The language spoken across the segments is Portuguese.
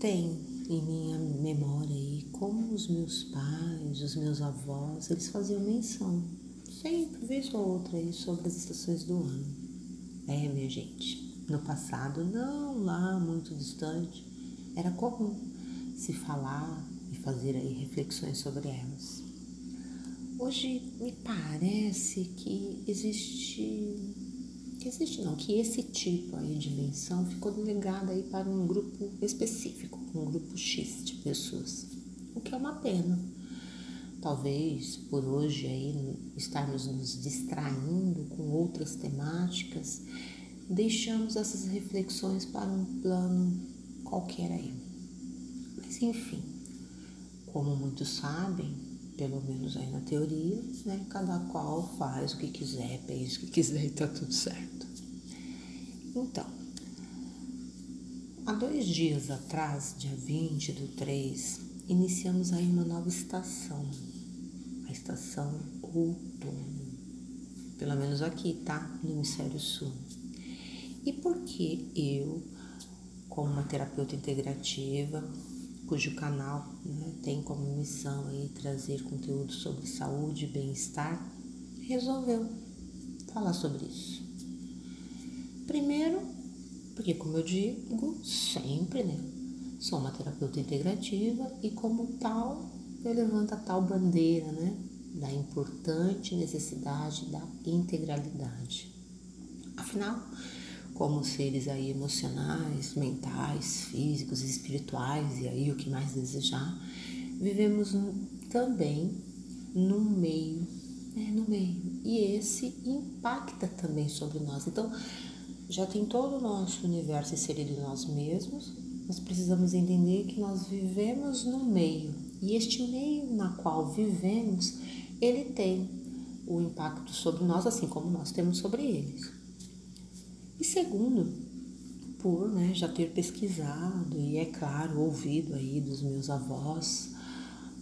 tem em minha memória aí como os meus pais, os meus avós, eles faziam menção, sempre, vez ou outra, aí, sobre as estações do ano. É, minha gente, no passado, não lá muito distante, era comum se falar e fazer aí reflexões sobre elas. Hoje me parece que existe que existe não, que esse tipo aí de menção ficou delegado aí para um grupo específico, um grupo X de pessoas, o que é uma pena. Talvez por hoje aí estarmos nos distraindo com outras temáticas, deixamos essas reflexões para um plano qualquer aí. Mas enfim, como muitos sabem, pelo menos aí na teoria, né? Cada qual faz o que quiser, pensa o que quiser e tá tudo certo. Então, há dois dias atrás, dia 20 do 3, iniciamos aí uma nova estação, a estação outono. Pelo menos aqui, tá? No hemisfério sul. E por que eu, como uma terapeuta integrativa, cujo canal né, tem como missão aí trazer conteúdo sobre saúde e bem-estar, resolveu falar sobre isso. Primeiro, porque como eu digo sempre, né, sou uma terapeuta integrativa e como tal eu levanto a tal bandeira, né, da importante necessidade da integralidade. Afinal, como seres aí emocionais, mentais, físicos, espirituais e aí o que mais desejar, vivemos também no meio, né, no meio. E esse impacta também sobre nós. Então, já tem todo o nosso universo inserido em nós mesmos, nós precisamos entender que nós vivemos no meio. E este meio na qual vivemos, ele tem o impacto sobre nós, assim como nós temos sobre eles. E segundo, por né, já ter pesquisado e, é claro, ouvido aí dos meus avós,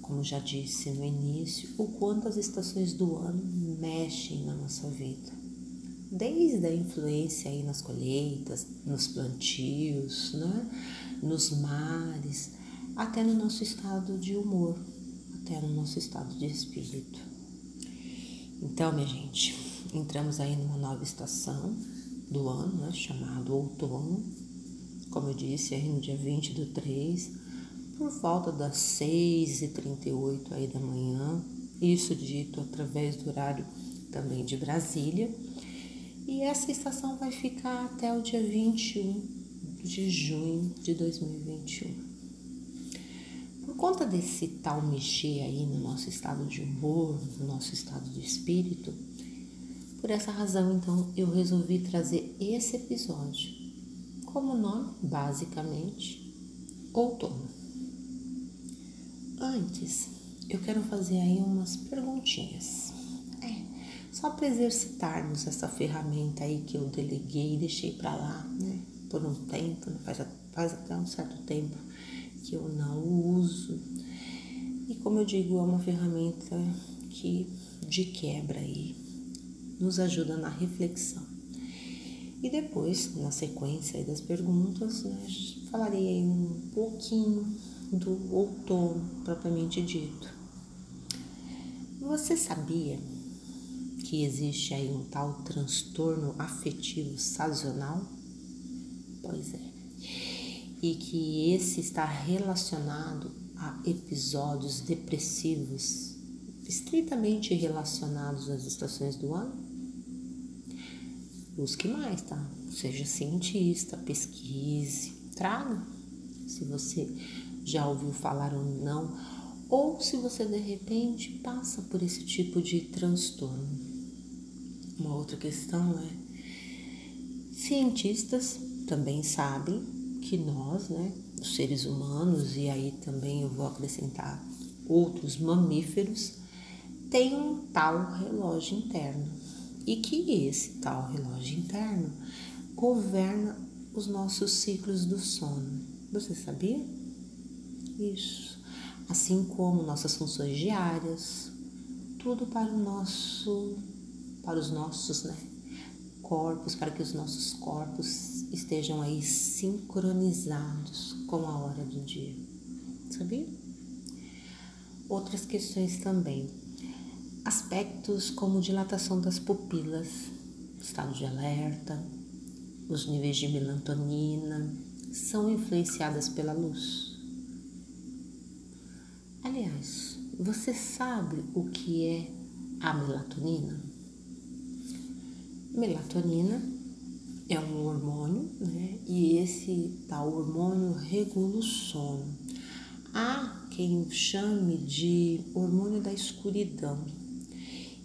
como já disse no início, o quanto as estações do ano mexem na nossa vida. Desde a influência aí nas colheitas, nos plantios, né, nos mares, até no nosso estado de humor, até no nosso estado de espírito. Então, minha gente, entramos aí numa nova estação, do ano, né, chamado outono, como eu disse, aí no dia 20 do 3, por volta das 6h38 aí da manhã, isso dito através do horário também de Brasília, e essa estação vai ficar até o dia 21 de junho de 2021. Por conta desse tal mexer aí no nosso estado de humor, no nosso estado de espírito, por essa razão, então, eu resolvi trazer esse episódio como nome, basicamente, outono. Antes, eu quero fazer aí umas perguntinhas. É, só para exercitarmos essa ferramenta aí que eu deleguei e deixei para lá, né? Por um tempo, faz, faz até um certo tempo que eu não uso. E como eu digo, é uma ferramenta que de quebra aí nos ajuda na reflexão. E depois, na sequência das perguntas, né, falarei um pouquinho do outono propriamente dito. Você sabia que existe aí um tal transtorno afetivo sazonal? Pois é. E que esse está relacionado a episódios depressivos estritamente relacionados às estações do ano? Busque mais, tá? Seja cientista, pesquise, traga. Se você já ouviu falar ou não, ou se você de repente passa por esse tipo de transtorno. Uma outra questão é: cientistas também sabem que nós, né, os seres humanos, e aí também eu vou acrescentar outros mamíferos, tem um tal relógio interno e que esse tal relógio interno governa os nossos ciclos do sono. Você sabia? Isso. Assim como nossas funções diárias, tudo para o nosso para os nossos, né, corpos, para que os nossos corpos estejam aí sincronizados com a hora do dia. Sabia? Outras questões também. Aspectos como dilatação das pupilas, estado de alerta, os níveis de melatonina são influenciadas pela luz. Aliás, você sabe o que é a melatonina? Melatonina é um hormônio, né? E esse tal hormônio regula o sono. Há quem chame de hormônio da escuridão.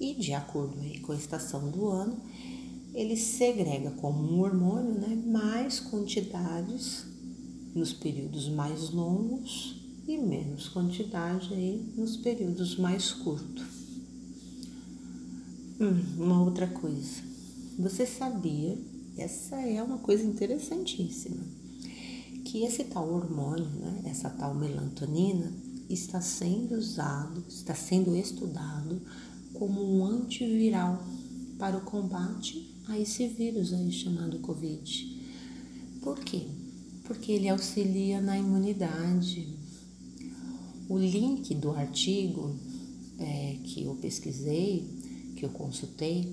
E de acordo com a estação do ano, ele segrega como um hormônio né, mais quantidades nos períodos mais longos e menos quantidade aí nos períodos mais curtos. Hum, uma outra coisa. Você sabia, essa é uma coisa interessantíssima, que esse tal hormônio, né, essa tal melatonina, está sendo usado, está sendo estudado como um antiviral para o combate a esse vírus aí chamado Covid. Por quê? Porque ele auxilia na imunidade. O link do artigo é, que eu pesquisei, que eu consultei,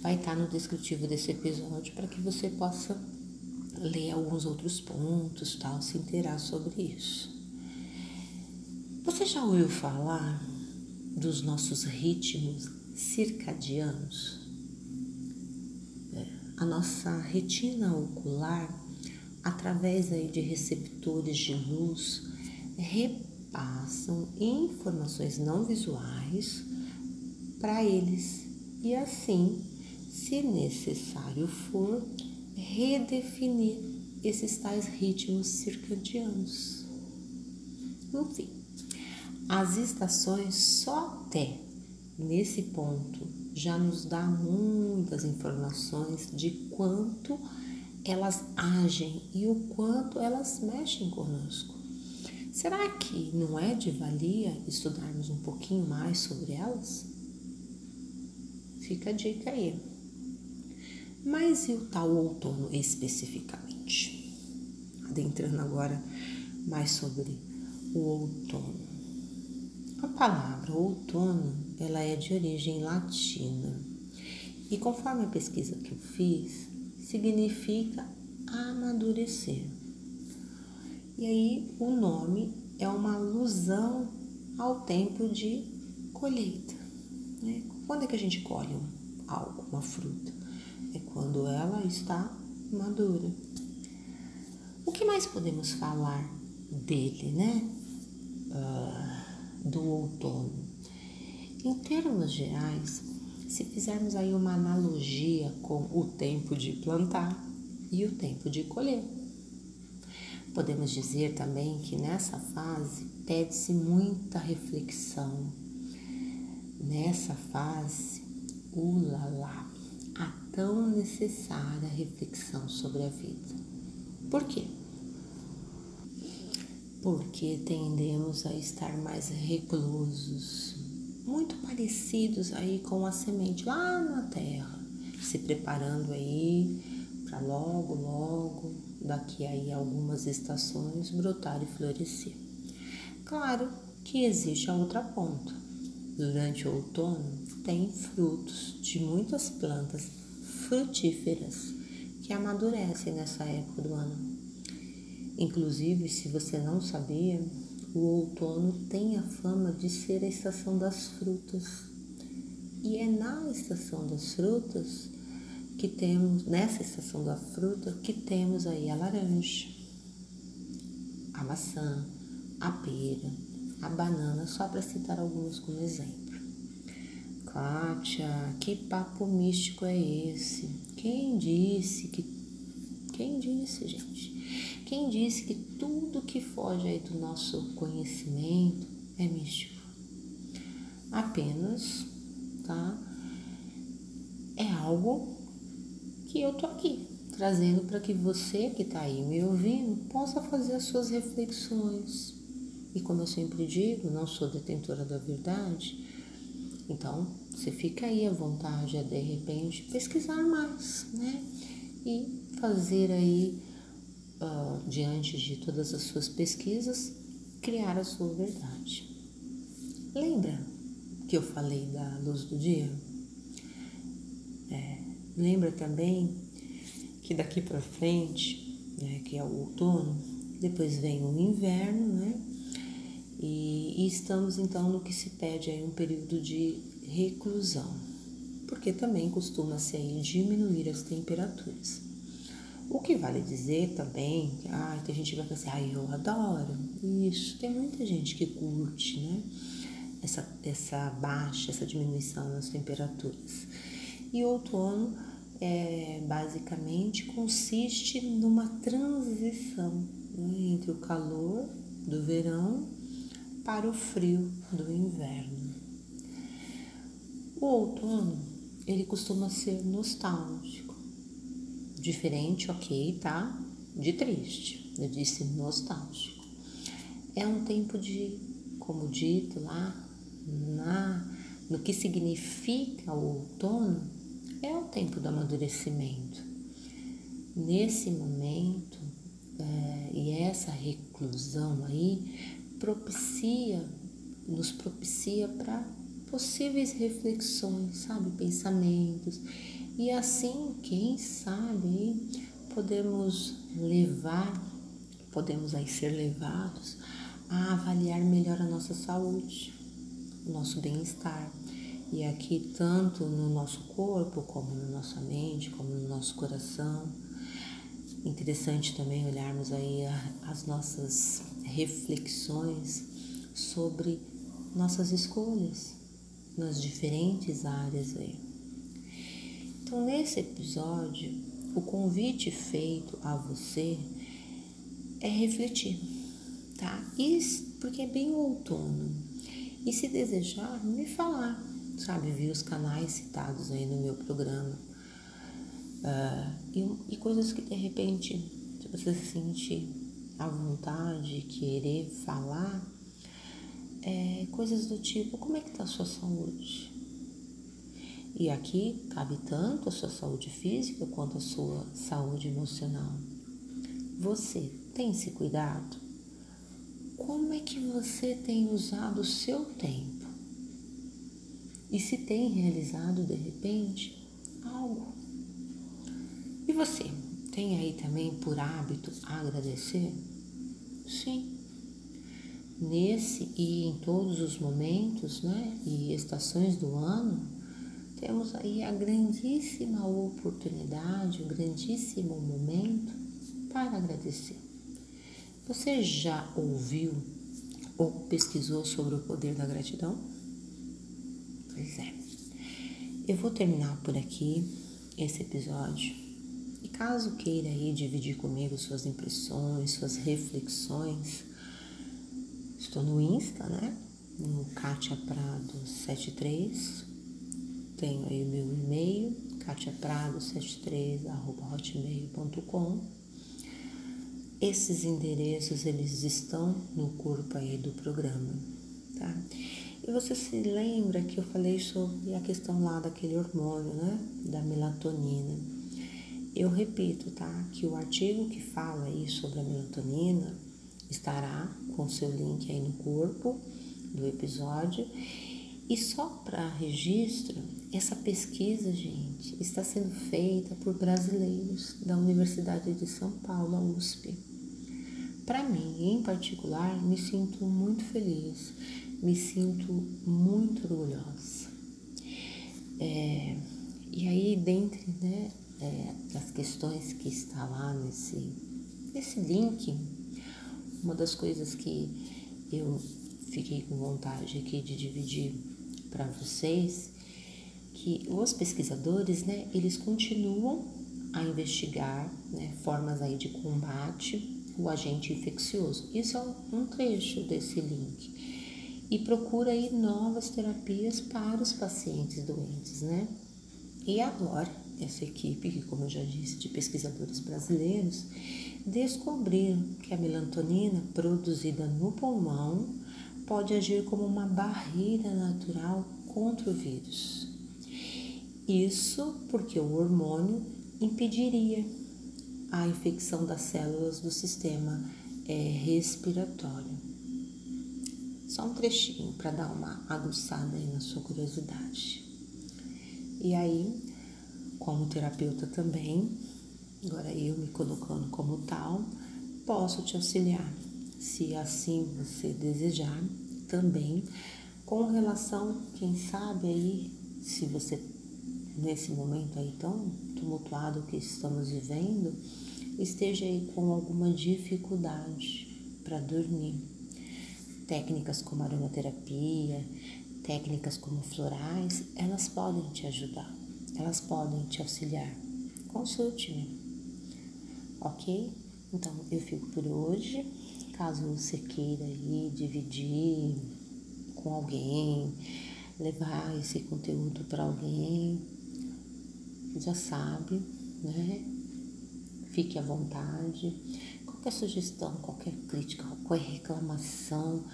vai estar no descritivo desse episódio para que você possa ler alguns outros pontos, tal, se inteirar sobre isso. Você já ouviu falar dos nossos ritmos circadianos? É, a nossa retina ocular, através aí de receptores de luz, repassam informações não visuais para eles e assim se necessário for, redefinir esses tais ritmos circadianos. Enfim, as estações só até nesse ponto já nos dá muitas informações de quanto elas agem e o quanto elas mexem conosco. Será que não é de valia estudarmos um pouquinho mais sobre elas? Fica a dica aí. Mas e o tal outono especificamente? Adentrando agora mais sobre o outono. A palavra outono, ela é de origem latina. E conforme a pesquisa que eu fiz, significa amadurecer. E aí o nome é uma alusão ao tempo de colheita. Né? Quando é que a gente colhe algo, uma fruta? é quando ela está madura. O que mais podemos falar dele, né? Uh, do outono. Em termos gerais, se fizermos aí uma analogia com o tempo de plantar e o tempo de colher, podemos dizer também que nessa fase pede-se muita reflexão. Nessa fase, ulala, a tão necessária reflexão sobre a vida. Por quê? Porque tendemos a estar mais reclusos, muito parecidos aí com a semente lá na terra, se preparando aí para logo, logo, daqui aí algumas estações brotar e florescer. Claro que existe a outra ponta. Durante o outono tem frutos de muitas plantas frutíferas que amadurecem nessa época do ano. Inclusive, se você não sabia, o outono tem a fama de ser a estação das frutas. E é na estação das frutas que temos, nessa estação da fruta, que temos aí a laranja, a maçã, a pera, a banana, só para citar alguns como exemplo. Kátia, que papo místico é esse? Quem disse que. Quem disse, gente? Quem disse que tudo que foge aí do nosso conhecimento é místico? Apenas, tá? É algo que eu tô aqui trazendo para que você que está aí me ouvindo possa fazer as suas reflexões. E como eu sempre digo, não sou detentora da verdade, Então, você fica aí à vontade a de repente pesquisar mais, né? E fazer aí, uh, diante de todas as suas pesquisas, criar a sua verdade. Lembra que eu falei da luz do dia? É, lembra também que daqui para frente, né, que é o outono, depois vem o inverno, né? E, e estamos então no que se pede aí um período de reclusão, porque também costuma-se diminuir as temperaturas. O que vale dizer também, ah, tem gente que vai pensar, ah, eu adoro isso, tem muita gente que curte, né? Essa, essa baixa, essa diminuição nas temperaturas. E outono é, basicamente consiste numa transição né, entre o calor do verão para o frio do inverno. O outono, ele costuma ser nostálgico. Diferente, ok, tá? De triste. Eu disse nostálgico. É um tempo de, como dito lá, na, no que significa o outono, é o tempo do amadurecimento. Nesse momento, é, e essa reclusão aí propicia, nos propicia para possíveis reflexões, sabe, pensamentos. E assim, quem sabe, podemos levar, podemos aí ser levados a avaliar melhor a nossa saúde, o nosso bem-estar. E aqui, tanto no nosso corpo, como na nossa mente, como no nosso coração. Interessante também olharmos aí as nossas reflexões sobre nossas escolhas nas diferentes áreas aí. Então, nesse episódio, o convite feito a você é refletir, tá? Isso porque é bem outono. E se desejar, me falar, sabe? Ver os canais citados aí no meu programa. Uh, e, e coisas que de repente, se você se sentir a vontade, querer falar, é, coisas do tipo, como é que está a sua saúde? E aqui cabe tanto a sua saúde física quanto a sua saúde emocional. Você tem se cuidado? Como é que você tem usado o seu tempo? E se tem realizado de repente algo? E você? Tem aí também por hábito agradecer? Sim. Nesse e em todos os momentos né, e estações do ano, temos aí a grandíssima oportunidade, o grandíssimo momento para agradecer. Você já ouviu ou pesquisou sobre o poder da gratidão? Pois é. Eu vou terminar por aqui esse episódio Caso queira aí dividir comigo suas impressões, suas reflexões, estou no Insta, né? No Katia Prado 73. Tenho aí o meu e-mail, katiaprado73@hotmail.com. Esses endereços eles estão no corpo aí do programa, tá? E você se lembra que eu falei sobre a questão lá daquele hormônio, né? Da melatonina. Eu repito, tá? Que o artigo que fala aí sobre a melatonina estará com seu link aí no corpo do episódio. E só para registro, essa pesquisa, gente, está sendo feita por brasileiros da Universidade de São Paulo, a USP. Para mim, em particular, me sinto muito feliz, me sinto muito orgulhosa. É, e aí, dentre né, é, das questões que está lá nesse, nesse link, uma das coisas que eu fiquei com vontade aqui de dividir para vocês, que os pesquisadores, né, eles continuam a investigar né, formas aí de combate o agente infeccioso. Isso é um trecho desse link. E procura aí novas terapias para os pacientes doentes, né? E agora, essa equipe, que como eu já disse, de pesquisadores brasileiros, descobriram que a melatonina produzida no pulmão pode agir como uma barreira natural contra o vírus. Isso porque o hormônio impediria a infecção das células do sistema é, respiratório. Só um trechinho para dar uma aguçada aí na sua curiosidade. E aí, como terapeuta também, agora eu me colocando como tal, posso te auxiliar, se assim você desejar, também com relação, quem sabe aí, se você nesse momento aí tão tumultuado que estamos vivendo, esteja aí com alguma dificuldade para dormir. Técnicas como aromaterapia, técnicas como florais, elas podem te ajudar, elas podem te auxiliar. Consulte-me, ok? Então eu fico por hoje. Caso você queira aí dividir com alguém, levar esse conteúdo para alguém, já sabe, né? Fique à vontade. Qualquer sugestão, qualquer crítica, qualquer reclamação,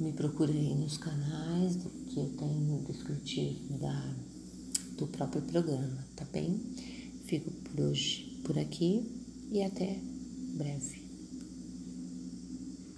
me procure aí nos canais que eu tenho no descritivo da, do próprio programa, tá bem? Fico por hoje por aqui e até breve.